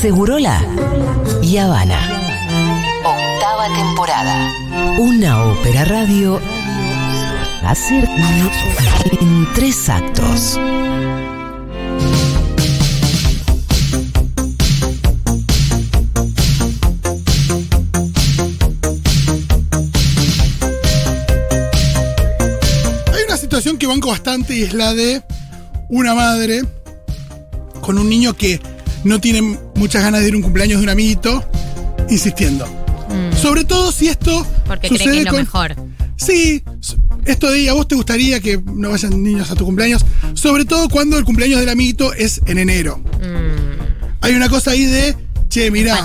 Segurola y Habana. Octava temporada. Una ópera radio hacer en tres actos. Hay una situación que banco bastante y es la de una madre con un niño que no tiene muchas ganas de ir a un cumpleaños de un amiguito, insistiendo. Sobre todo si esto Mm. Porque cree sucede que es lo con- mejor. Sí, esto de a vos te gustaría que no vayan niños a tu cumpleaños, sobre todo cuando el cumpleaños del amiguito es en enero. Mm, Hay una cosa ahí de, che, mira,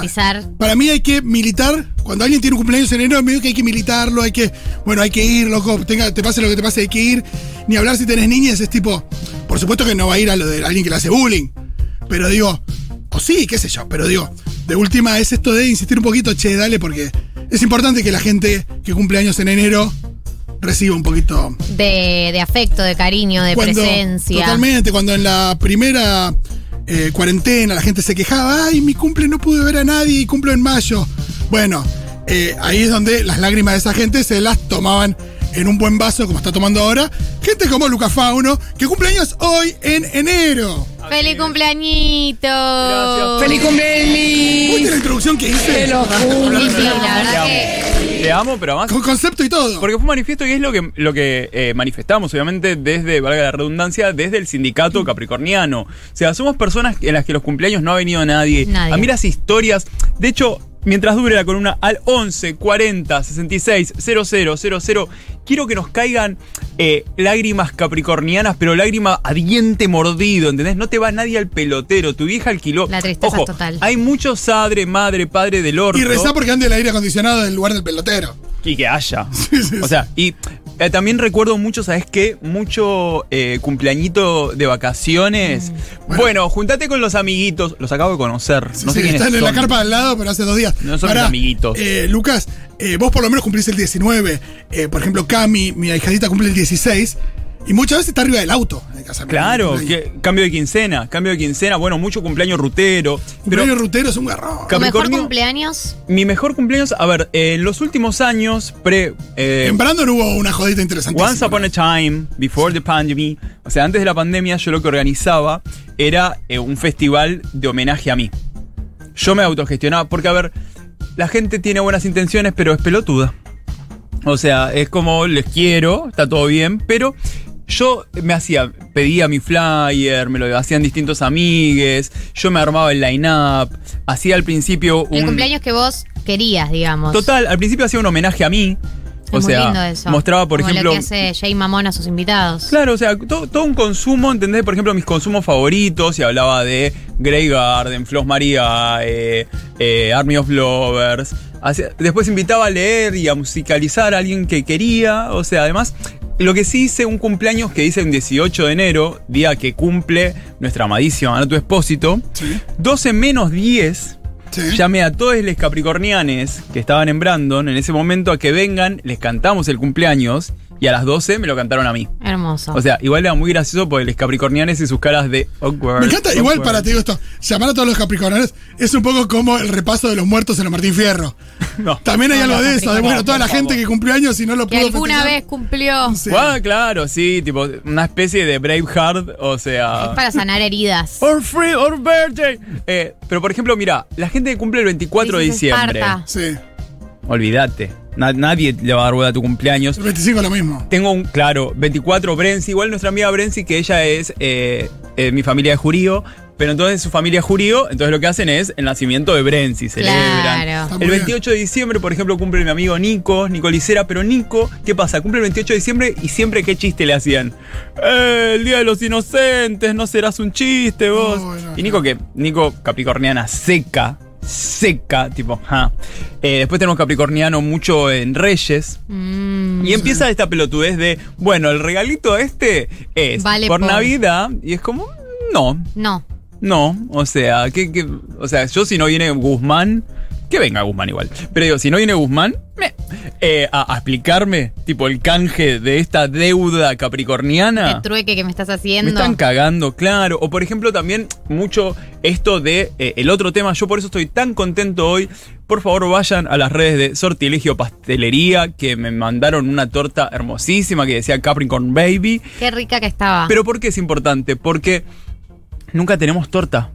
para mí hay que militar, cuando alguien tiene un cumpleaños en enero, medio que hay que militarlo, hay que, bueno, hay que ir, loco, tenga, te pase lo que te pase, hay que ir. Ni hablar si tenés niñas, es tipo, por supuesto que no va a ir a lo de alguien que le hace bullying, pero digo, sí, qué sé yo, pero digo, de última es esto de insistir un poquito, che, dale, porque es importante que la gente que cumple años en enero reciba un poquito De, de afecto, de cariño, de cuando- presencia. Totalmente, cuando en la primera eh, cuarentena la gente se quejaba, ay, mi cumple no pude ver a nadie y cumplo en mayo. Bueno, eh, ahí es donde las lágrimas de esa gente se las tomaban en un buen vaso, como está tomando ahora. Gente como Luca Fauno, que cumple años hoy en enero. ¡Feliz cumpleañito! ¡Feliz cumpleaños! ¿Viste la introducción que hice? Sí, sí, la verdad que. Te amo, pero además. Con concepto y todo. Porque fue un manifiesto y es lo que, lo que eh, manifestamos, obviamente, desde, valga la redundancia, desde el sindicato capricorniano. O sea, somos personas en las que los cumpleaños no ha venido nadie. Nadie. A mí las historias. De hecho, mientras dure la columna al 11 40 66 00 00, quiero que nos caigan eh, lágrimas capricornianas, pero lágrima a diente mordido, ¿entendés? No te va nadie al pelotero, tu vieja alquiló. La tristeza Ojo, total. Hay muchos padre, madre, padre del orto. y rezá porque ande el aire acondicionado en lugar del pelotero. Y que haya. Sí, sí, O sea, y eh, también recuerdo mucho, ¿sabes qué? Mucho eh, cumpleañito de vacaciones. Mm. Bueno, juntate con los amiguitos. Los acabo de conocer. No sé Sí, quiénes están en la carpa al lado, pero hace dos días. No son mis amiguitos. eh, Lucas, eh, vos por lo menos cumplís el 19. Eh, por ejemplo, Cami, mi ahijadita, cumple el 16. Y muchas veces está arriba del auto. en el casamiento. Claro, que, cambio de quincena, cambio de quincena. Bueno, mucho cumpleaños rutero. Cumpleaños Pero rutero es un garrón. ¿Tu mejor cumpleaños? mi mejor cumpleaños, a ver, eh, en los últimos años, pre. eh, en Brandon hubo una jodita interesante. Once upon a time, before the pandemic, o sea, antes de la pandemia, yo lo que organizaba era eh, un festival de homenaje a mí. Yo me autogestionaba, porque a ver, la gente tiene buenas intenciones, pero es pelotuda. O sea, es como les quiero, está todo bien, pero yo me hacía, pedía mi flyer, me lo hacían distintos amigues, yo me armaba el line-up, hacía al principio un. El cumpleaños que vos querías, digamos. Total, al principio hacía un homenaje a mí. Es O muy sea, lindo eso. mostraba, por Como ejemplo. lo que hace Jay Mamón a sus invitados. Claro, o sea, to- todo, un consumo, ¿entendés? Por ejemplo, mis consumos favoritos, y hablaba de Grey Garden, Flos María, eh, eh, Army of Lovers. Después invitaba a leer y a musicalizar a alguien que quería. O sea, además, lo que sí hice un cumpleaños que hice un 18 de enero, día que cumple nuestra amadísima Ana tu Expósito. Sí. 12 menos 10. Sí. Llamé a todos los capricornianes que estaban en Brandon en ese momento a que vengan, les cantamos el cumpleaños y a las 12 me lo cantaron a mí. Hermoso. O sea, igual era muy gracioso porque los capricornianes y sus caras de awkward. Me encanta, igual para te digo esto, llamar a todos los capricornianos es un poco como el repaso de los muertos en el Martín Fierro. No. También hay No, algo de eso, de bueno, toda la gente que cumplió años y no lo que pudo alguna festejar. vez cumplió. Sí. Ah, claro, sí, tipo una especie de Braveheart, o sea. Es para sanar heridas. Or free or birthday. Eh, pero por ejemplo, mira, la gente que cumple el 24 de diciembre. Esparta. Sí, Olvídate. Na- nadie le va a dar bola a tu cumpleaños. el 25 lo mismo. Tengo un, claro, 24 Brenzi, igual nuestra amiga Brenzi, que ella es eh, eh, mi familia de jurío, pero entonces su familia es jurío, entonces lo que hacen es el nacimiento de Brenzi, celebran. Claro. El bien. 28 de diciembre, por ejemplo, cumple mi amigo Nico, Nico Licera, pero Nico, ¿qué pasa? Cumple el 28 de diciembre y siempre qué chiste le hacían. "Eh, el Día de los Inocentes, no serás un chiste vos. Oh, bueno, y Nico, que Nico Capricorniana seca, seca, tipo, ja. Eh, después tenemos Capricorniano mucho en Reyes. Mm. Y empieza esta pelotudez de, bueno, el regalito este es Vale por por- Navidad. Y es como, no, No. no. O sea, que, o sea, yo si no viene Guzmán, que venga Guzmán igual. Pero digo, si no viene Guzmán, me, eh, a, a explicarme, tipo, el canje de esta deuda capricorniana. El trueque que me estás Me haciendo. están cagando, claro. O por ejemplo también mucho esto de eh, el otro tema. Yo por eso estoy tan contento hoy. Por favor vayan a las redes de Sortilegio Pastelería que me mandaron una torta hermosísima que decía Capricorn Baby. Qué rica que estaba. Pero ¿por qué es importante? Porque nunca tenemos torta.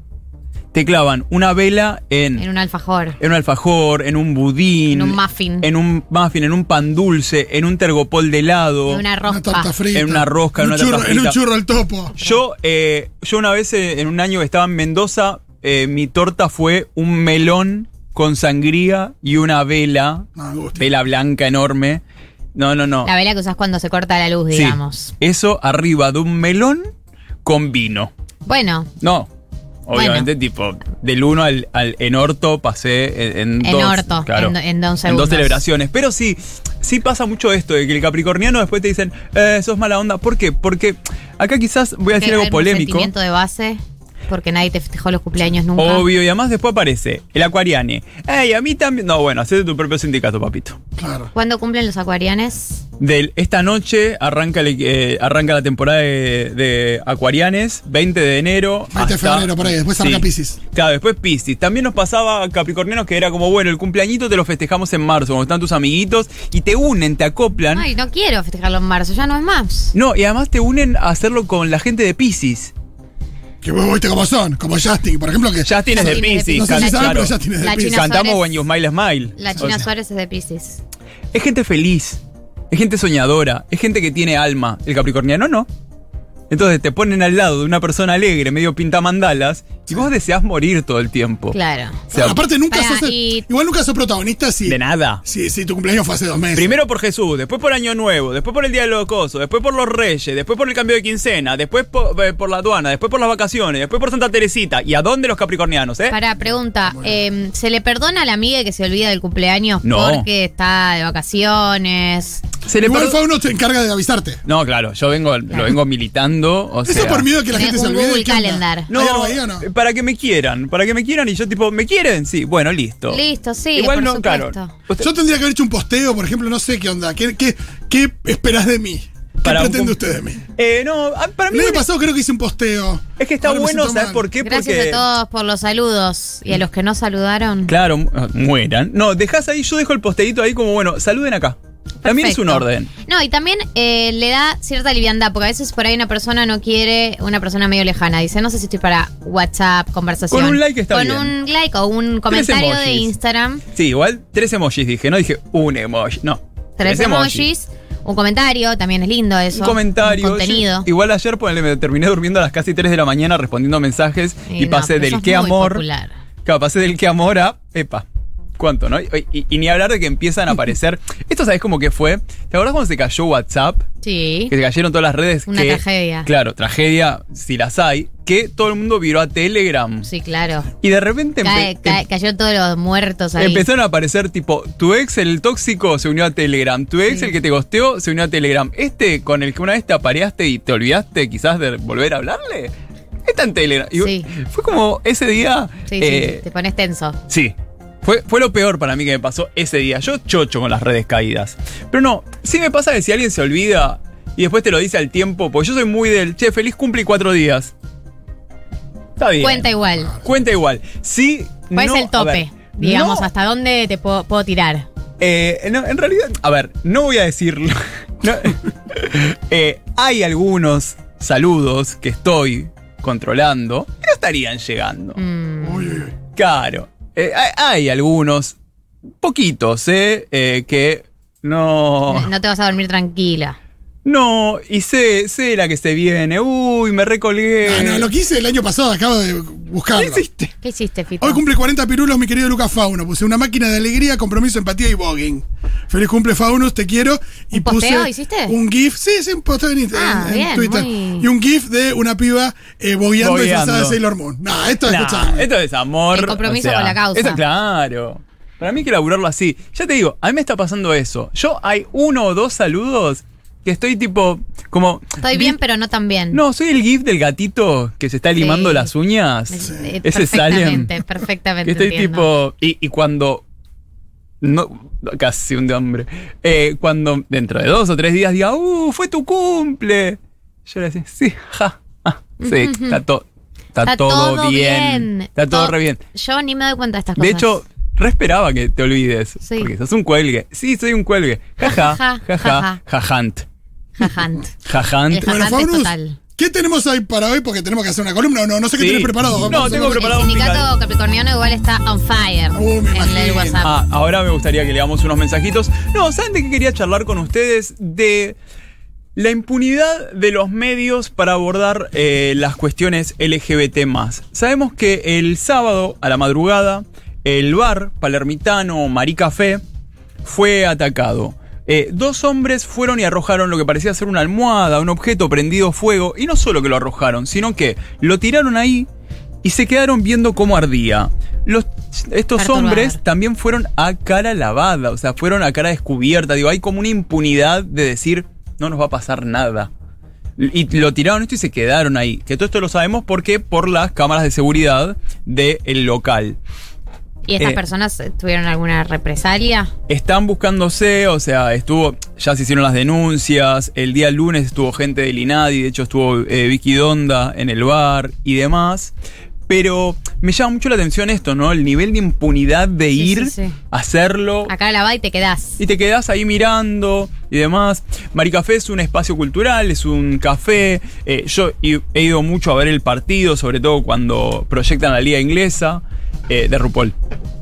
Te clavan una vela en, en un alfajor. en un alfajor, en un budín. En un muffin. En un muffin, en un pan dulce, en un tergopol de helado. En una Una rosca. frita. En una rosca, en en un una churro, En un churro al topo. Yo, eh, yo una vez eh, en un año que estaba en Mendoza, eh, mi torta fue un melón con sangría y una vela, gusta. vela blanca enorme. No, no, no. La vela que usas cuando se corta la luz, Sí. digamos. Eso arriba de un melón con vino. Bueno, No. Obviamente, tipo, del 1 al, al en orto pasé en, en En dos. orto, claro, en do- en dos En segundos. dos celebraciones. Pero sí, sí pasa mucho esto de que el capricorniano después te dicen, eh, sos mala onda. ¿Por qué? Porque acá quizás voy a decir algo polémico. sentimiento de base, porque nadie te festejó los cumpleaños nunca. Obvio, y además después aparece el acuariane. Ey, a mí también. No, bueno, hacete tu propio sindicato, papito. Claro. ¿Cuándo cumplen los acuarianes? Del, esta noche arranca, el- eh, arranca la temporada de, de Acuarianes, 20 de enero. 20 de febrero, por ahí, después arranca Piscis. Claro, después Piscis. También nos pasaba a Capricornianos que era como, bueno, el cumpleañito te lo festejamos en marzo, cuando están tus amiguitos, y te unen, te acoplan. Ay, no quiero festejarlo en marzo, ya no es más. No, y además te unen a hacerlo con la gente de Piscis. Que vos viste cómo son, como Justin, por ejemplo, que. Ya tienes de Justin es de Piscis, no sé si claro. pero Justin es de Cantamos Suárez. When You Smile Smile. La O China sea, Suárez es de Pisces. Es gente feliz, es gente soñadora, es gente que tiene alma. El capricorniano no. Entonces te ponen al lado de una persona alegre, medio pintamandalas, y vos deseas morir todo el tiempo. Claro. O sea, Aparte, nunca sos. el- y- Igual nunca sos protagonista si. de nada. Si, si tu cumpleaños fue hace dos meses. Primero por Jesús, después por Año Nuevo, después por el Día de los Cosos, después por los Reyes, después por el cambio de quincena, después por, eh, por la aduana, después por las vacaciones, después por Santa Teresita. ¿Y a dónde los capricornianos, eh? Para pregunta, eh, ¿se le perdona a la amiga que se olvida del cumpleaños No. porque está de vacaciones? Se le Igual Fauno se encarga de avisarte. No, claro, yo vengo, lo vengo militando, o Eso sea... por miedo a que la Tenés gente se un olvide. Google ¿qué onda? Calendar. ¿Hay No, algo ahí o no? Para que me quieran, para que me quieran y yo tipo, ¿me quieren? Sí, bueno, listo. Listo, sí, Igual por no, supuesto. claro. Usted- Yo tendría que haber hecho un posteo, por ejemplo, no sé qué onda. ¿Qué, qué, qué esperás de mí? ¿Qué Para un pretende usted de mí? Eh, no, ah, para mí El año pasado creo que hice un posteo. es que está Ahora me bueno, siento ¿sabes mal. por qué? Gracias Porque a todos por los saludos y a los que no saludaron. Claro, mu- mueran. No, dejás ahí, yo dejo el posteíto ahí como, bueno, saluden acá. También es un orden. No, y también eh, le da cierta liviandad, porque a veces por ahí una persona no quiere, una persona medio lejana, dice, no sé si estoy para WhatsApp, conversación. Con un like está Con bien. un like o un comentario de. Instagram, Sí, igual tres emojis dije, no dije un emoji, no. tres emojis, un comentario, también es lindo eso. Un comentario. Un contenido. Yo- igual ayer ponele, me terminé durmiendo a las casi 3 de la mañana respondiendo mensajes y, no, pasé del qué amor. popular. Claro, pasé del qué amor a. Epa. ¿Cuánto, no? Y, y- y ni hablar de que empiezan a aparecer. Esto, ¿sabes cómo que fue? ¿Te acordás cuando se cayó WhatsApp? Sí. Que se cayeron todas las redes. Una que- tragedia. Claro, tragedia, si las hay. Que todo el mundo viró a Telegram. Sí, claro. Y de repente Cae- cae- cayó todos los muertos ahí. Empezaron a aparecer tipo, tu ex el tóxico se unió a Telegram, tu ex Sí. el que te gosteó se unió a Telegram, este con el que una vez te apareaste y te olvidaste quizás de volver a hablarle, está en Telegram. Sí. Fue como ese día... Sí, eh, sí, te pones tenso. sí. Fue, fue lo peor para mí que me pasó ese día. Yo chocho con las redes caídas. Pero no, sí me pasa que si alguien se olvida y después te lo dice al tiempo, porque yo soy muy del, che, feliz cumple y cuatro días. Está bien. Cuenta igual. Cuenta igual. Sí. ¿Cuál no, es el tope? ver, Digamos, no- ¿hasta dónde te puedo, puedo tirar? Eh, no, en realidad, a ver, no voy a decirlo. No, eh, hay algunos saludos que estoy controlando que no estarían llegando. Mm. Claro. Eh, hay, algunos, poquitos, eh, eh, que no. No te vas a dormir tranquila. No, y sé, sé la que se viene. Uy, me recolgué. Ah, no, lo que hice el año pasado, acabo de buscarlo. ¿Qué hiciste? ¿Qué hiciste, Fito? Hoy cumple 40 pirulos mi querido Lucas Fauno. Puse una máquina de alegría, compromiso, empatía y voguing. Feliz cumple Faunus, te quiero. Y ¿Un puse posteo hiciste? un GIF, sí, sí, un posteo en, Ah, en- en bien, Twitter. muy- Y un GIF de una piba eh, bogueando Bogueando. disfrazada de Sailor Moon. No, esto Nah, escuchame. esto es amor. El compromiso o sea, con la causa. Esto, claro. Para mí hay que laburarlo así. Ya te digo, a mí me está pasando eso. Yo hay uno o dos saludos que estoy tipo, como... Estoy bien, pero no tan bien. No, soy el gif del gatito que se está limando Sí. las uñas. Eh, Ese sale. perfectamente, estoy entiendo. tipo... Y, y cuando no, casi un hambre. Eh, cuando dentro de dos o tres días diga, ¡uh! ¡Fue tu cumple! Yo le decía, sí, ja, ah, sí, está, to- está todo, bien. Está todo To- re bien. Yo ni me doy cuenta de estas cosas. De hecho, re esperaba que te olvides. Sí. Porque sos un cuelgue. Sí, soy un cuelgue. Jaja, Ja, ja, jaja, ja, jajant. Jajant. Jajant. Total. ¿qué tenemos hoy para hoy? Porque tenemos que hacer una columna. No, no sé qué Sí. tenés preparado. No, tengo preparado El sindicato capricorniano igual está on fire Uh, en el. WhatsApp. Ah, ahora me gustaría que leamos unos mensajitos. No, ¿saben de qué quería charlar con ustedes? De la impunidad de los medios para abordar eh, las cuestiones LGBT. Sabemos que el sábado a la madrugada, el bar palermitano Maricafé fue atacado. Eh, dos hombres fueron y arrojaron lo que parecía ser una almohada, un objeto prendido fuego, y no solo que lo arrojaron, sino que lo tiraron ahí y se quedaron viendo cómo ardía. Los, estos hombres también fueron a cara lavada, o sea, fueron a cara descubierta. Digo, hay como una impunidad de decir, no nos va a pasar nada. Y lo tiraron esto y se quedaron ahí. Que todo esto lo sabemos porque por las cámaras de seguridad del local. ¿Y estas eh, personas tuvieron alguna represalia? Están buscándose, o sea, estuvo, ya se hicieron las denuncias, el día lunes estuvo gente del INADI, de hecho estuvo eh, Vicky Donda en el bar y demás. Pero me llama mucho la atención esto, ¿no? El nivel de impunidad de Sí, ir sí, sí. a hacerlo. Acá la va y te quedás. Y te quedás ahí mirando y demás. Maricafé es un espacio cultural, es un café. Eh, yo he ido mucho a ver el partido, sobre todo cuando proyectan la liga inglesa eh, de RuPaul.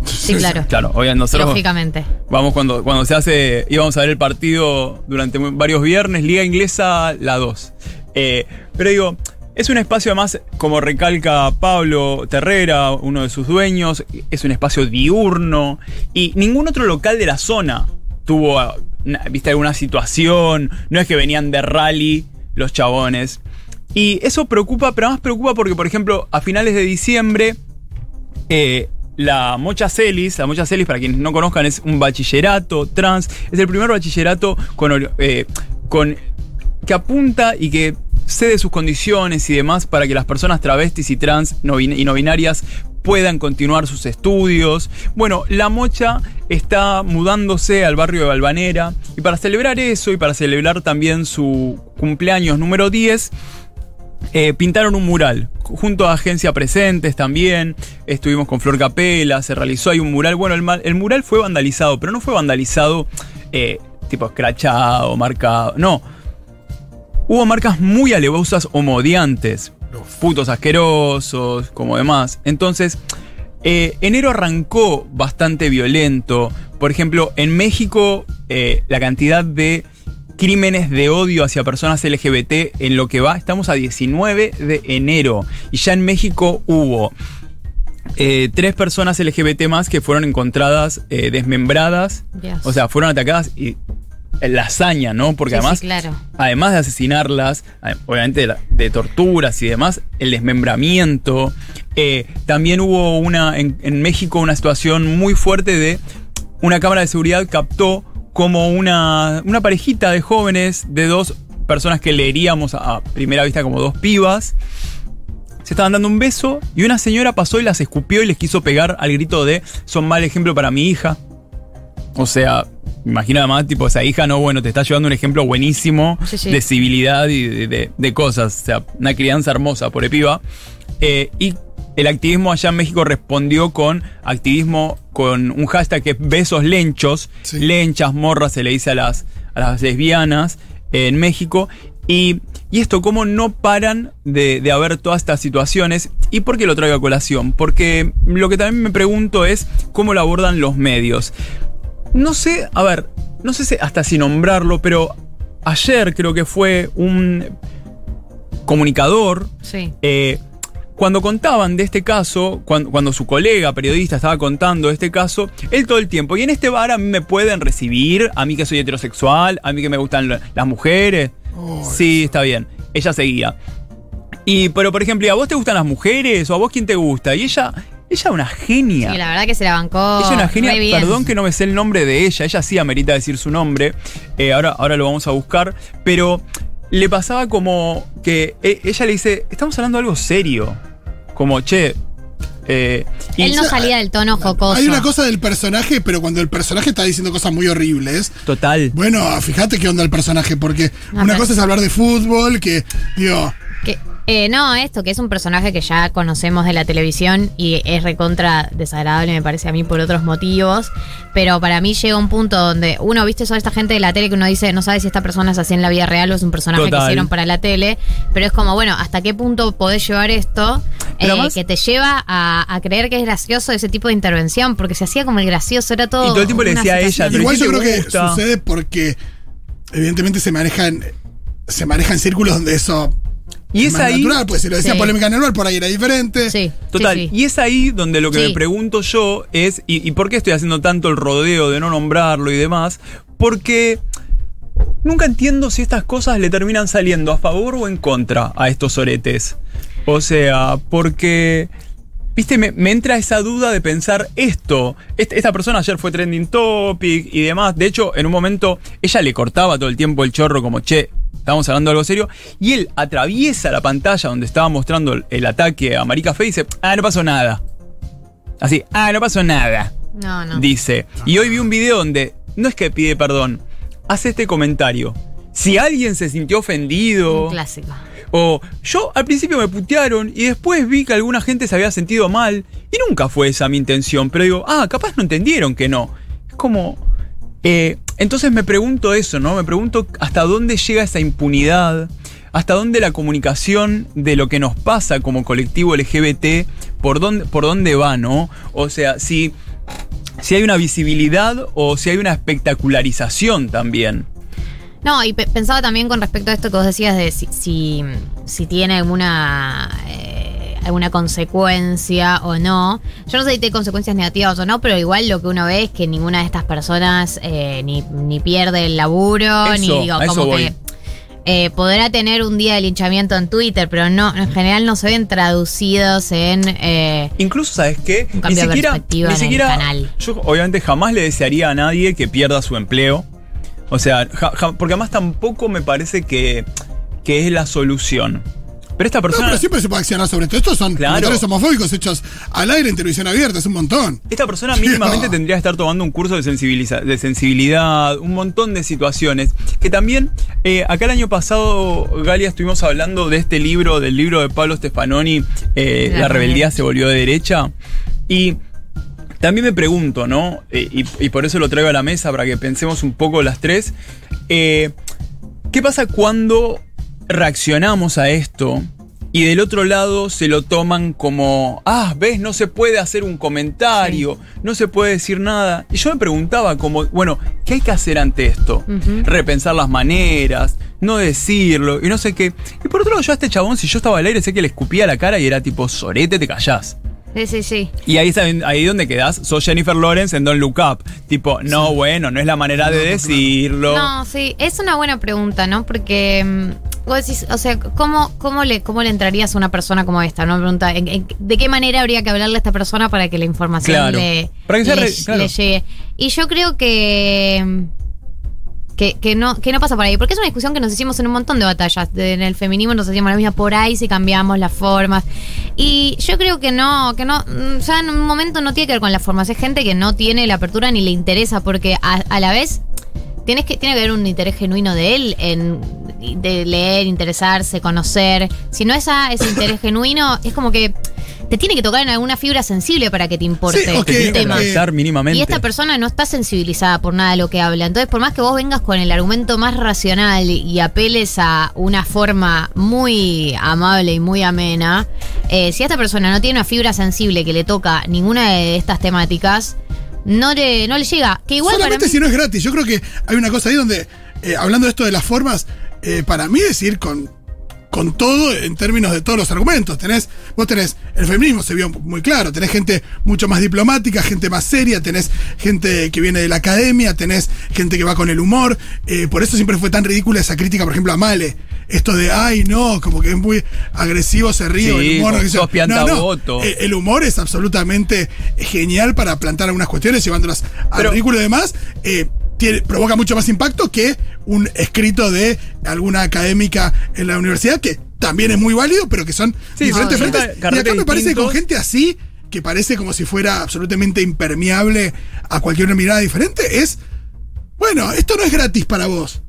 Sí, claro. Claro, obviamente nosotros Lógicamente. vamos cuando, cuando se hace, íbamos a ver el partido durante varios viernes, liga inglesa la 2. Eh, pero digo, es un espacio además, como recalca Pablo Terrera, uno de sus dueños, es un espacio diurno y ningún otro local de la zona tuvo, ah, viste, alguna situación, no es que venían de rally los chabones. Y eso preocupa, pero más preocupa porque, por ejemplo, a finales de diciembre, eh, la Mocha Celis, la Mocha Celis, para quienes no conozcan, es un bachillerato trans. Es el primer bachillerato con, eh, con que apunta y que cede sus condiciones y demás para que las personas travestis y trans y no binarias puedan continuar sus estudios. Bueno, la Mocha está mudándose al barrio de Balvanera y para celebrar eso y para celebrar también su cumpleaños número 10, eh, pintaron un mural junto a Agencia Presentes también. Estuvimos con Flor Capela, se realizó ahí un mural. Bueno, el, el mural fue vandalizado, pero no fue vandalizado eh, tipo escrachado, marcado. No. Hubo marcas muy alevosas o modiantes. Putos asquerosos, como demás. Entonces, eh, enero arrancó bastante violento. Por ejemplo, en México, eh, la cantidad de crímenes de odio hacia personas LGBT en lo que va, estamos a 19 de enero. Y ya en México hubo eh, tres personas LGBT más que fueron encontradas eh, desmembradas. O sea, fueron atacadas y la hazaña, ¿no? Porque Sí, sí, además claro. además de asesinarlas, eh, obviamente de, la- de torturas y demás, el desmembramiento. eh, también hubo una en, en México una situación muy fuerte de una cámara de seguridad captó como una, una parejita de jóvenes de dos personas que leeríamos a, a primera vista como dos pibas. Se estaban dando un beso y una señora pasó y las escupió y les quiso pegar al grito de son mal ejemplo para mi hija. O sea, imagina además, tipo, esa hija, no, bueno, te está llevando un ejemplo buenísimo Sí, sí. de civilidad y de, de- de cosas. O sea, una crianza hermosa por piba. Eh, y el activismo allá en México respondió con activismo con un hashtag que es besos lenchos. Sí. Lenchas, morras, se le dice a las, a las lesbianas eh, en México. Y, y esto, cómo no paran de, de haber todas estas situaciones. ¿Y por qué lo traigo a colación? Porque lo que también me pregunto es cómo lo abordan los medios. No sé, a ver, no sé si hasta sin nombrarlo, pero ayer creo que fue un comunicador. Sí. eh, cuando contaban de este caso, cuando, cuando su colega periodista estaba contando de este caso, él todo el tiempo, y en este bar a mí me pueden recibir, a mí que soy heterosexual, a mí que me gustan las mujeres. sí, está bien. Ella seguía. Y, pero por ejemplo, ¿y ¿a vos te gustan las mujeres? ¿O a vos quién te gusta? Y ella, ella una genia. Sí, la verdad que se la bancó. Ella es una genia, bien. perdón que no me sé el nombre de ella, ella sí amerita decir su nombre, eh, ahora, ahora lo vamos a buscar, pero le pasaba como que eh, ella le dice, estamos hablando de algo serio, como, che, Eh, y Él no sea, salía del tono jocoso. Hay una cosa del personaje, pero cuando el personaje está diciendo cosas muy horribles. Total. Bueno, fíjate qué onda el personaje, porque Ah, una cosa es hablar de fútbol, que, digo, eh, no, esto, que es un personaje que ya conocemos de la televisión y es recontra desagradable, me parece a mí, por otros motivos. Pero para mí llega un punto donde uno, viste, toda esta gente de la tele que uno dice, no sabe si esta persona es así en la vida real o es un personaje que hicieron para la tele. Pero es como, bueno, ¿hasta qué punto podés llevar esto eh, que te lleva a, a creer que es gracioso ese tipo de intervención? Porque se hacía como el gracioso, era todo. Y todo el tiempo le decía a ella, igual ¿qué yo creo que sucede porque evidentemente se manejan se manejan círculos donde eso Y es más ahí. natural, pues si lo decía Sí. polémica en el bar, por ahí era diferente. Sí, Total, sí, sí. y es ahí donde lo que Sí. me pregunto yo es, y, y por qué estoy haciendo tanto el rodeo de no nombrarlo y demás? Porque nunca entiendo si estas cosas le terminan saliendo a favor o en contra a estos oretes. O sea, porque, viste, me, me entra esa duda de pensar esto. Este- esta persona ayer fue trending topic y demás. De hecho, en un momento ella le cortaba todo el tiempo el chorro como, che, estamos hablando de algo serio. Y él atraviesa la pantalla donde estaba mostrando el, ataque a Marica Fe y dice, ah, no pasó nada. Así, ah, no pasó nada No, no. dice. Y hoy vi un video donde no es que pide perdón, hace este comentario. Si alguien se sintió ofendido, Un clásico. o yo al principio me putearon y después vi que alguna gente se había sentido mal, y nunca fue esa mi intención, pero digo, ah, capaz no entendieron que no. Es como. Eh, entonces me pregunto eso, ¿no? Me pregunto hasta dónde llega esa impunidad, hasta dónde la comunicación de lo que nos pasa como colectivo LGBT, por dónde, por dónde va, ¿no? O sea, si, si hay una visibilidad o si hay una espectacularización también. No, y pe- pensaba también con respecto a esto que vos decías de si, si, tiene alguna alguna consecuencia o no. Yo no sé si tiene consecuencias negativas o no, pero igual lo que uno ve es que ninguna de estas personas eh, ni, ni pierde el laburo, Eso, ni digo, como voy. que eh, podrá tener un día de linchamiento en Twitter, pero no, en general no se ven traducidos en eh, Incluso, ¿sabes qué? Un cambio de perspectiva ni en el siquiera, canal. Yo obviamente jamás le desearía a nadie que pierda su empleo. O sea, ja- ja- porque además tampoco me parece que, que es la solución. Pero esta No, persona... pero siempre se puede accionar sobre esto. Estos son Claro. comentarios homofóbicos hechos al aire en televisión abierta, es un montón. Esta persona mínimamente tendría que estar tomando un curso de, sensibiliza- de sensibilidad, un montón de situaciones. Que también, eh, acá el año pasado, Galia, estuvimos hablando de este libro, del libro de Pablo Stefanoni, eh, La La rebeldía se volvió de derecha. Y también me pregunto, ¿no? Eh, y, y por eso lo traigo a la mesa, para que pensemos un poco las tres. Eh, ¿Qué pasa cuando reaccionamos a esto y del otro lado se lo toman como, ah, ves, no se puede hacer un comentario, no se puede decir nada? Y yo me preguntaba como, bueno, ¿qué hay que hacer ante esto? Repensar las maneras, no decirlo y no sé qué. Y por otro lado, yo a este chabón, si yo estaba al aire, sé que le escupía la cara y era tipo, sorete, te callás. Sí, sí, sí. Y ahí es ahí donde quedás, sos Jennifer Lawrence en Don't Look Up. Tipo, no, bueno, no es la manera de decirlo. No, sí, es una buena pregunta, ¿no? Porque mm, vos decís, o sea, ¿cómo, cómo, le, ¿cómo le entrarías a una persona como esta? ¿no? Me pregunta, ¿en- en- ¿de qué manera habría que hablarle a esta persona para que la información Claro. le, Para que sea le- re- claro. le llegue? Y yo creo que, que, que no, que no pasa por ahí, porque es una discusión que nos hicimos en un montón de batallas. En el feminismo nos hacíamos la misma por ahí si cambiamos las formas. Y yo creo que no, que no, mm, ya en un momento no tiene que ver con las formas. Es gente que no tiene la apertura ni le interesa, porque a, a la vez tienes que, tiene que haber un interés genuino de él en de leer, interesarse, conocer. Si no es a- ese interés genuino, es como que te tiene que tocar en alguna fibra sensible para que te importe Sí, que- que tema. analizar mínimamente. Y esta persona no está sensibilizada por nada de lo que habla. Entonces, por más que vos vengas con el argumento más racional y apeles a una forma muy amable y muy amena, eh, si esta persona no tiene una fibra sensible que le toca ninguna de estas temáticas, no le, no le llega. Que igual Solamente mí- si no es gratis. Yo creo que hay una cosa ahí donde, eh, hablando de esto de las formas, eh, para mí es ir con, con todo en términos de todos los argumentos. Tenés, vos tenés, el feminismo se vio muy claro, tenés gente mucho más diplomática, gente más seria, tenés gente que viene de la academia, tenés gente que va con el humor. eh, por eso siempre fue tan ridícula esa crítica, por ejemplo, a Male. Esto de, ay, no, como que es muy agresivo, se ríe, Sí, el humor. no sé yo. piantaboto. eh, el humor es absolutamente genial para plantar algunas cuestiones, llevándolas al ridículo y demás. eh, tiene- provoca mucho más impacto que un escrito de alguna académica en la universidad, que también es muy válido, pero que son Sí, diferentes frentes. Y acá me parece que con gente así, que parece como si fuera absolutamente impermeable a cualquier mirada diferente, es, bueno, esto no es gratis para vos.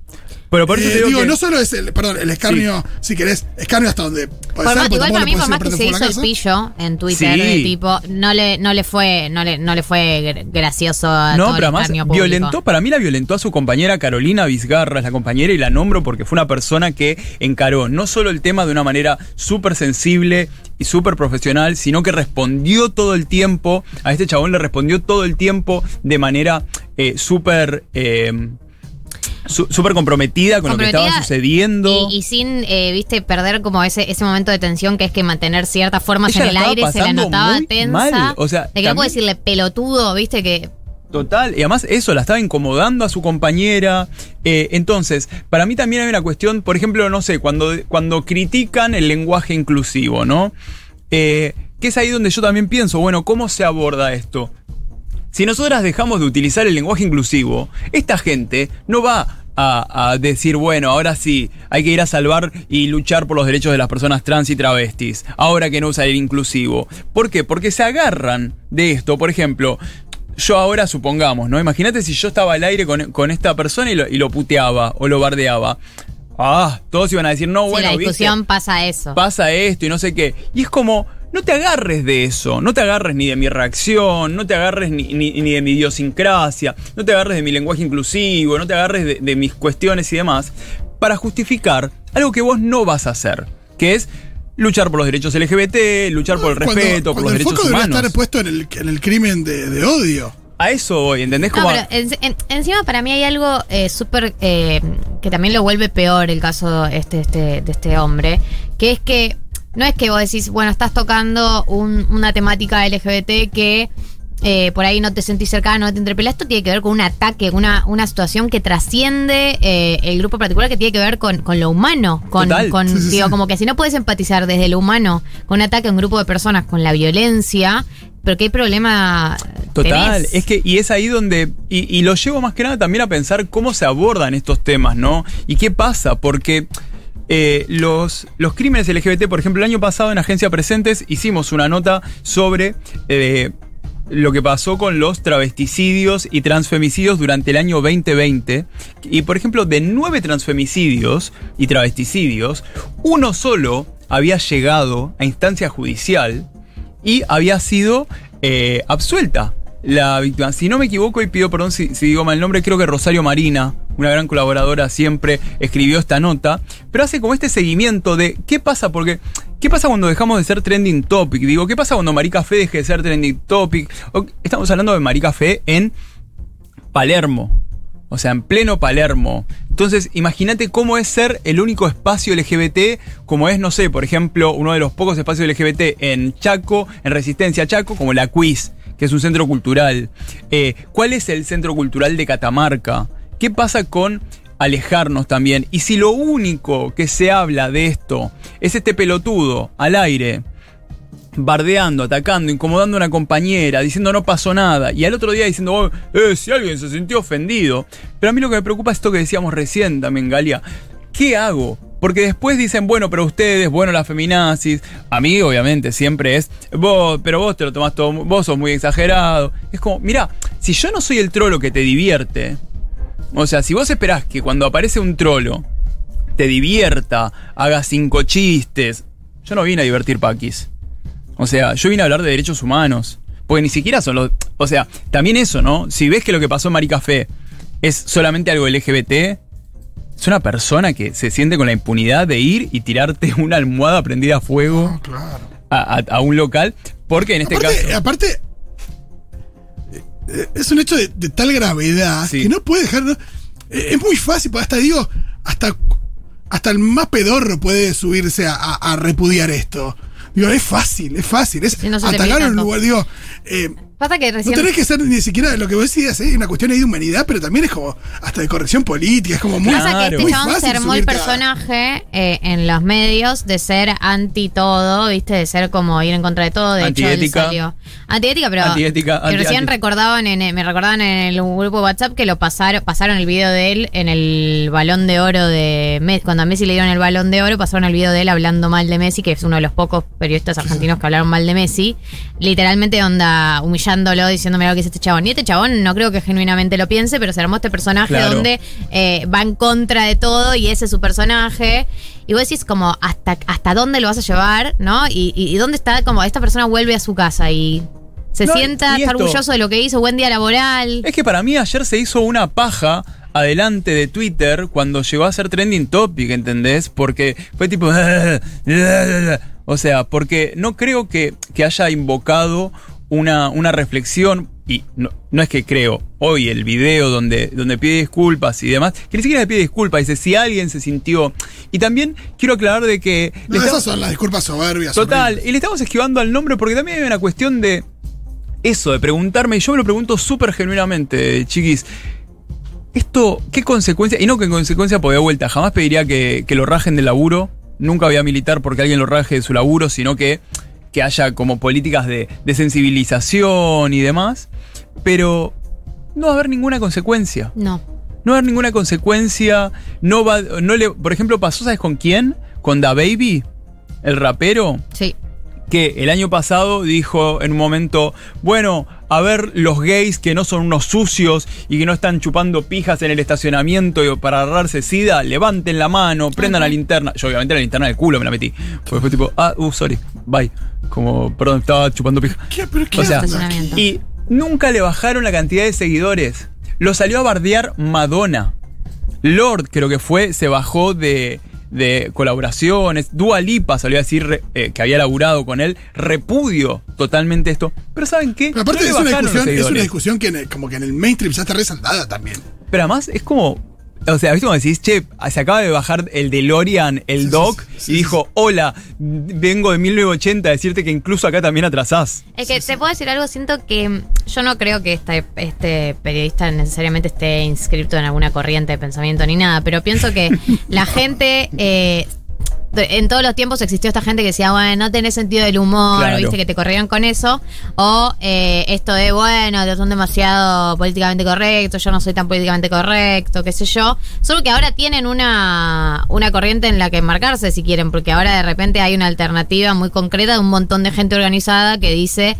Pero por eso Eh, te digo, digo, que- no solo es el, perdón, el escarnio, si querés, escarnio hasta donde puede Por ser, más- igual para le mí, por más que se hizo el pillo en Twitter, Sí. de tipo, no le, no le fue, no le, no le fue gr- gracioso a No, todo pero el además escarnio público. violentó, para mí la violentó a su compañera Carolina Vizgarra, es la compañera y la nombro porque fue una persona que encaró no solo el tema de una manera súper sensible y súper profesional, sino que respondió todo el tiempo, a este chabón le respondió todo el tiempo de manera eh, súper... eh, súper comprometida con lo que estaba sucediendo. Y, y sin, eh, viste, perder como ese, ese momento de tensión que es que mantener ciertas formas Ella en el aire se la notaba muy tensa. mal, o sea, de que no puedo decirle pelotudo, viste, que Total, y además eso, la estaba incomodando a su compañera. Eh, entonces, para mí también hay una cuestión, por ejemplo, no sé, cuando, cuando critican el lenguaje inclusivo, ¿no? Eh, que es ahí donde yo también pienso, bueno, ¿cómo se aborda esto? Si nosotras dejamos de utilizar el lenguaje inclusivo, esta gente no va a, a decir, bueno, ahora sí, hay que ir a salvar y luchar por los derechos de las personas trans y travestis, ahora que no usa el inclusivo. ¿Por qué? Porque se agarran de esto, por ejemplo. Yo ahora supongamos, ¿no? Imagínate si yo estaba al aire con, con esta persona y lo, y lo puteaba o lo bardeaba. Ah, todos iban a decir, no, bueno, la ¿viste? discusión pasa eso. pasa esto y no sé qué. Y es como, no te agarres de eso, no te agarres ni de mi reacción, no te agarres ni, ni- ni de mi idiosincrasia, no te agarres de mi lenguaje inclusivo, no te agarres de, de mis cuestiones y demás, para justificar algo que vos no vas a hacer, que es luchar por los derechos LGBT, luchar por el Cuando- respeto, por los el derechos foco debería humanos. estar puesto en el, en el crimen de, de odio. A eso voy, ¿entendés? No, Como pero en- en- encima para mí hay algo eh, súper eh, que también lo vuelve peor el caso este, este, de este hombre, que es que no es que vos decís, bueno, estás tocando un- una temática LGBT que eh, por ahí no te sentís cercano, no te interpela. Esto tiene que ver con un ataque, una, una situación que trasciende eh, el grupo particular, que tiene que ver con, con lo humano. Con, Total. con- Sí, sí, digo, sí. como que si no puedes empatizar desde lo humano con un ataque a un grupo de personas, con la violencia, pero qué problema. Total, tenés? es que, y es ahí donde, y, y lo llevo más que nada también a pensar cómo se abordan estos temas, ¿no? Y qué pasa, porque eh, los, los crímenes LGBT, por ejemplo, el año pasado en Agencia Presentes hicimos una nota sobre eh, lo que pasó con los travesticidios y transfemicidios durante el año 2020. Y, por ejemplo, de nueve transfemicidios y travesticidios, uno solo había llegado a instancia judicial y había sido eh, absuelta la víctima. Si no me equivoco, y pido perdón si, digo mal el nombre, creo que Rosario Marina, una gran colaboradora, siempre escribió esta nota, pero hace como este seguimiento de qué pasa, porque ¿qué pasa cuando dejamos de ser trending topic? Digo, ¿qué pasa cuando Marica Fe deje de ser trending topic? Estamos hablando de Marica Fe en Palermo. O sea, en pleno Palermo. Entonces, imagínate cómo es ser el único espacio LGBT, como es, no sé, por ejemplo, uno de los pocos espacios LGBT en Chaco, en Resistencia Chaco, como la Quiz, que es un centro cultural. Eh, ¿Cuál es el centro cultural de Catamarca? ¿Qué pasa con alejarnos también? Y si lo único que se habla de esto es este pelotudo al aire, bardeando, atacando, incomodando a una compañera, diciendo no pasó nada, y al otro día diciendo, oh, eh, si alguien se sintió ofendido. Pero a mí lo que me preocupa es esto que decíamos recién también, Galia. ¿Qué hago? Porque después dicen, bueno, pero ustedes, bueno, las feminazis. A mí, obviamente, siempre es, vos, pero vos te lo tomás todo, vos sos muy exagerado. Es como, mira, si yo no soy el trolo que te divierte, o sea, si vos esperás que cuando aparece un trolo te divierta, haga cinco chistes, yo no vine a divertir paquis. O sea, yo vine a hablar de derechos humanos. Porque ni siquiera son los. O sea, también eso, ¿no? Si ves que lo que pasó en Maricafé es solamente algo LGBT, es una persona que se siente con la impunidad de ir y tirarte una almohada prendida a fuego No, claro. a, a- a un local. Porque en este aparte, caso. aparte, eh, es un hecho de, de tal gravedad Sí. que no puede dejar. ¿no? Eh, Es muy fácil, porque hasta digo, hasta, hasta el más pedorro puede subirse a, a- a repudiar esto. Digo, es fácil, es fácil. Es Sí, no atacar un lugar. Digo, eh, Pasa que No recién. tenés que ser ni siquiera lo que vos decías, ¿eh? una cuestión ahí de humanidad, pero también es como hasta de corrección política, es como muy. Pasa que Claro. este muy chabón se fácil armó el personaje eh, en los medios de ser anti todo, ¿viste? De ser como ir en contra de todo. De hecho, él Antiética. salió. Antiética, pero. Antiética, que anti- recién anti- recordaban en, me recordaban en el grupo de WhatsApp que lo pasaron, pasaron el video de él en el balón de oro de Messi. Cuando a Messi le dieron el balón de oro, pasaron el video de él hablando mal de Messi, que es uno de los pocos periodistas argentinos que hablaron mal de Messi. Literalmente onda humillándolo, diciéndome lo que es este chabón. Y este chabón no creo que genuinamente lo piense, pero se armó este personaje Claro. donde eh, va en contra de todo y ese es su personaje. Y vos decís como hasta, hasta dónde lo vas a llevar, ¿no? Y, y, y dónde está como esta persona vuelve a su casa y se No, sienta, está orgulloso de lo que hizo, buen día laboral. Es que para mí ayer se hizo una paja adelante de Twitter cuando llegó a ser trending topic, ¿entendés? Porque fue tipo... O sea, porque no creo que, que haya invocado una, una reflexión, y no, no es que creo, hoy el video donde, donde pide disculpas y demás, que ni siquiera le pide disculpas, dice si alguien se sintió... Y también quiero aclarar de que... No, estamos- esas son las disculpas soberbias. Total, horribles. y le estamos esquivando al nombre porque también hay una cuestión de eso, de preguntarme, y yo me lo pregunto súper genuinamente, chiquis. Esto, ¿qué consecuencia? Y no que en consecuencia porque de vuelta, jamás pediría que, que lo rajen del laburo. Nunca voy a militar porque alguien lo raje de su laburo, sino que, que haya como políticas de, de sensibilización y demás. Pero no va a haber ninguna consecuencia. No. No va a haber ninguna consecuencia. No va, no le, por ejemplo, pasó, ¿sabes con quién? Con Da Baby, el rapero Sí. que el año pasado dijo en un momento, bueno, a ver los gays que no son unos sucios y que no están chupando pijas en el estacionamiento y para agarrarse sida, levanten la mano, prendan la linterna. Yo obviamente la linterna del culo me la metí. Porque fue tipo, ah, uh, sorry, bye. Como, perdón, estaba chupando pija. ¿Qué? ¿Pero qué O sea, y nunca le bajaron la cantidad de seguidores. Lo salió a bardear Madonna. Lord, creo que fue, se bajó de, de colaboraciones. Dua Lipa salió a decir eh, que había laburado con él. Repudio totalmente esto. Pero ¿saben qué? Pero aparte No es, una discusión, es una discusión que en el- como que en el mainstream ya está resaldada también. Pero además es como. O sea, ¿viste como decís, che, se acaba de bajar el DeLorean, el sí, Doc, sí, sí, y dijo, hola, vengo de 1980 a decirte que incluso acá también atrasás. Es que te puedo decir algo, siento que mm, yo no creo que este, este periodista necesariamente esté inscrito en alguna corriente de pensamiento ni nada, pero pienso que la gente, eh, en todos los tiempos existió esta gente que decía, bueno, no tenés sentido del humor, Claro. viste, que te corrían con eso, o eh, esto de, bueno, son demasiado políticamente correctos, yo no soy tan políticamente correcto, qué sé yo, solo que ahora tienen una, una corriente en la que enmarcarse si quieren, porque ahora de repente hay una alternativa muy concreta de un montón de gente organizada que dice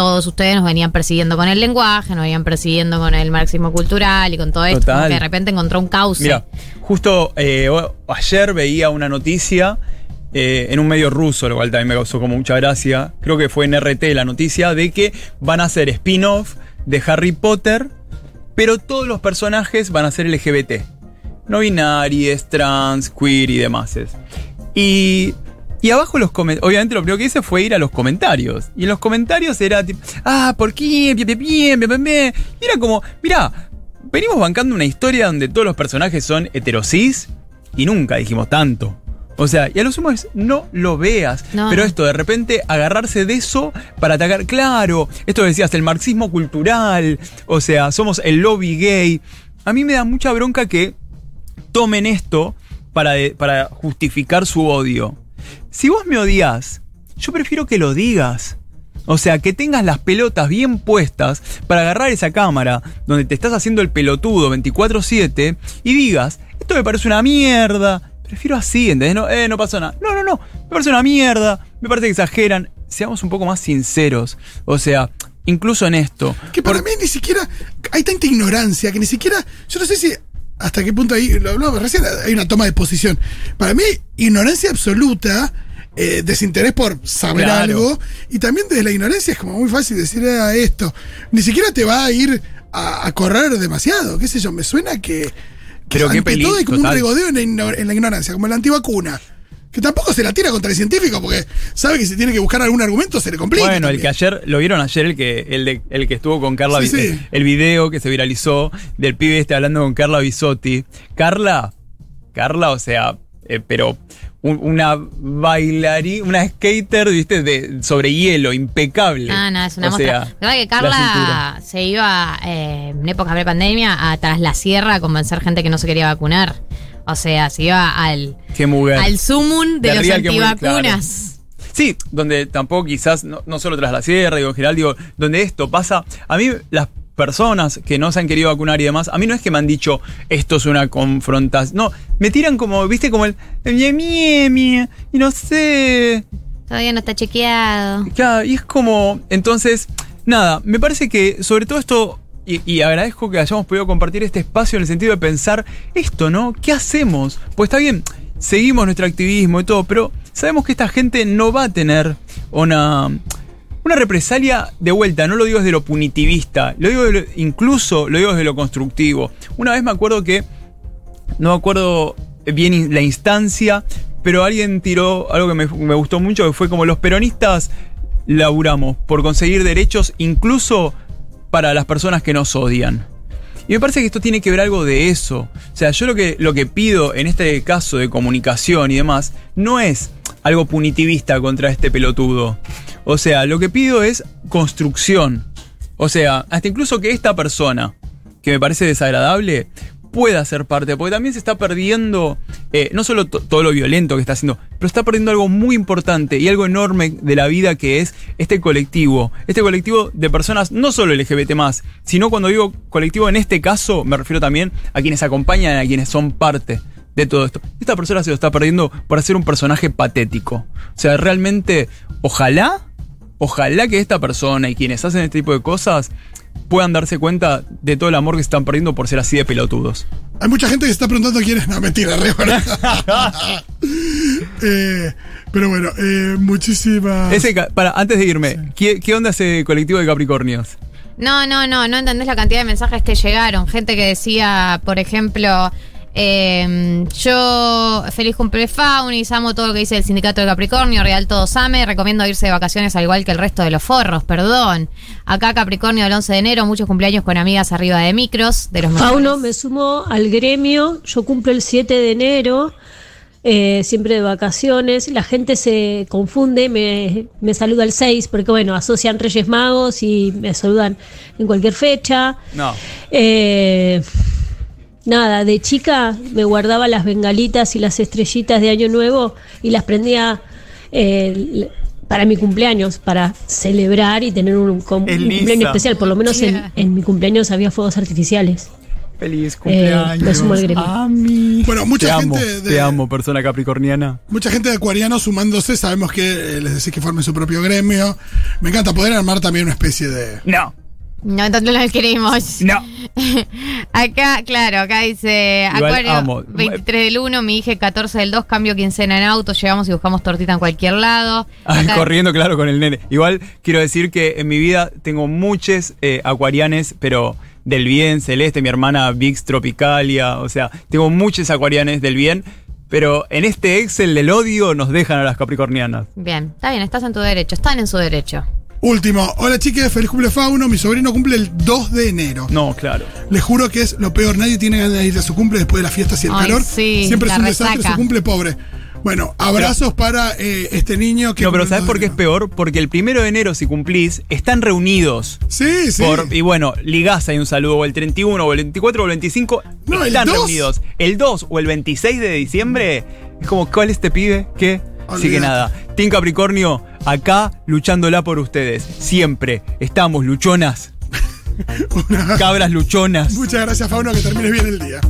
todos ustedes nos venían persiguiendo con el lenguaje, nos venían persiguiendo con el marxismo cultural y con todo esto, Total. como que de repente encontró un cauce. Mira, justo eh, ayer veía una noticia eh, en un medio ruso, lo cual también me causó como mucha gracia. Creo que fue en RT la noticia de que van a hacer spin-off de Harry Potter, pero todos los personajes van a ser LGBT. No binarias, trans, queer y demás. Y, y abajo los comentarios, obviamente lo primero que hice fue ir a los comentarios. Y en los comentarios era tipo, ah, ¿por qué? Bien, bien, bien, bien, bien, bien. Y era como, mirá, venimos bancando una historia donde todos los personajes son heterosis y nunca dijimos tanto. O sea, y a lo sumo es no lo veas. No. Pero esto de repente agarrarse de eso para atacar, claro, esto decías, el marxismo cultural, o sea, somos el lobby gay. A mí me da mucha bronca que tomen esto para, de- para justificar su odio. Si vos me odias, yo prefiero que lo digas. O sea, que tengas las pelotas bien puestas para agarrar esa cámara donde te estás haciendo el pelotudo 24/7 y digas, esto me parece una mierda. Prefiero así, ¿entendés? No, eh, no pasó nada. No, no, no. Me parece una mierda. Me parece que exageran. Seamos un poco más sinceros. O sea, incluso en esto. Que para mí ni siquiera hay tanta ignorancia que ni siquiera. Yo no sé si hasta qué punto ahí. Lo recién, hay una toma de posición. Para mí, ignorancia absoluta. eh, desinterés por saber Claro. algo y también desde la ignorancia es como muy fácil decir "Ah, esto ni siquiera te va a ir a, a correr demasiado qué sé yo me suena que, que ante peli- todo hay como total. un regodeo en la, en la ignorancia como la antivacuna que tampoco se la tira contra el científico porque sabe que si tiene que buscar algún argumento se le complica Bueno, el que ayer, lo vieron ayer, el que, el de- el que estuvo con Carla, Sí, Vi- sí. el video que se viralizó del pibe este hablando con Carla Bisotti. Carla, Carla, o sea, eh, pero un- una bailarina, una skater, viste, de, sobre hielo, impecable. Ah, no, es una O muestra. sea, La verdad que la Carla se iba eh, en época de pandemia a tras la sierra a convencer gente que no se quería vacunar. O sea, se iba al, Qué mujer. al sumum de, De los antivacunas. Sí, donde tampoco quizás, no, no solo tras la sierra, digo, en general, digo, donde esto pasa, a mí las personas que no se han querido vacunar y demás, a mí no es que me han dicho esto es una confrontación, no, me tiran como, viste, como el mie, mie, mie, y no sé, Todavía no está chequeado. Claro, y es como, entonces, nada, me parece que sobre todo esto, y, agradezco que hayamos podido compartir este espacio en el sentido de pensar esto, ¿no? ¿Qué hacemos? Pues está bien, seguimos nuestro activismo y todo, pero sabemos que esta gente no va a tener una, una represalia de vuelta, no lo digo desde lo punitivista, lo digo incluso lo digo desde lo constructivo. Una vez me acuerdo que no me acuerdo bien la instancia, pero alguien tiró algo que me, me gustó mucho, que fue como los peronistas laburamos por conseguir derechos incluso para las personas que nos odian. Y me parece que esto tiene que ver algo de eso. O sea, yo lo que, lo que pido en este caso de comunicación y demás, no es algo punitivista contra este pelotudo. O sea, lo que pido es construcción. O sea, hasta incluso que esta persona, que me parece desagradable, pueda ser parte, porque también se está perdiendo eh, no solo to- todo lo violento que está haciendo, pero está perdiendo algo muy importante y algo enorme de la vida que es este colectivo, este colectivo de personas no solo LGBT más, sino cuando digo colectivo en este caso me refiero también a quienes acompañan, a quienes son parte de todo esto. Esta persona se lo está perdiendo por hacer un personaje patético. O sea, realmente, ojalá, ojalá que esta persona y quienes hacen este tipo de cosas puedan darse cuenta de todo el amor que se están perdiendo por ser así de pelotudos. Hay mucha gente que se está preguntando quién es. No, mentira, re eh, Pero bueno, eh, muchísimas. Ese, para, antes de irme, ¿qué, qué onda ese colectivo de Capricornios? No, no, no, no entendés la cantidad de mensajes que llegaron. Gente que decía, por ejemplo, eh, yo feliz cumple Faunis, amo todo lo que dice el sindicato de Capricornio, Real Todos Ame, recomiendo irse de vacaciones al igual que el resto de los forros, perdón. Acá Capricornio el 11 de enero, muchos cumpleaños con amigas arriba de micros, de los Fauno, mejores. me sumo al gremio. Yo cumplo el 7 de enero, eh, siempre de vacaciones. La gente se confunde, me, me saluda el 6, porque bueno, asocian Reyes Magos y me saludan en cualquier fecha. No. Eh, nada, de chica me guardaba las bengalitas y las estrellitas de Año Nuevo y las prendía eh, para mi cumpleaños, para celebrar y tener un, cumpleaños especial. Por lo menos en, Yeah. en mi cumpleaños había fuegos artificiales. Feliz cumpleaños, me sumo al gremio. Ami. Bueno, mucha te gente amo, de- Te amo, persona capricorniana. Mucha gente de Acuariano sumándose, sabemos que eh, les decís que formen su propio gremio. Me encanta poder armar también una especie de. No, No, entonces no lo queremos. no. Acá, claro, acá dice Igual Acuario amo. 23 del 1, mi hija 14 del 2, cambio quincena en auto, llegamos y buscamos tortita en cualquier lado. Ay, corriendo, claro, con el nene. Igual quiero decir que en mi vida tengo muchos eh, acuarianes, pero del bien, Celeste, mi hermana Vix Tropicalia. O sea, tengo muchos acuarianes del bien, pero en este Excel del odio nos dejan a las capricornianas. Bien, está bien, estás en tu derecho, están en su derecho. Último. Hola chicas, feliz cumple Fauno. Mi sobrino cumple el 2 de enero. No, claro. Les juro que es lo peor. Nadie tiene ganas de ir a su cumple después de las fiestas y el Ay, calor. sí, Siempre es un desastre resaca. su cumple pobre. Bueno, abrazos para eh, este niño que. No, pero el ¿sabes 2 por qué es peor? Porque el primero de enero, si cumplís, están reunidos. Sí, sí. Por- y bueno, ligás ahí un saludo, o el 31, o el 24, o el 25, No, el están 2. reunidos. El 2 o el 26 de diciembre, es como, ¿cuál es este pibe? ¿Qué? Así que nada, Team Capricornio, acá luchándola por ustedes. Siempre estamos luchonas. Cabras luchonas. Muchas gracias, Fauno, que termines bien el día.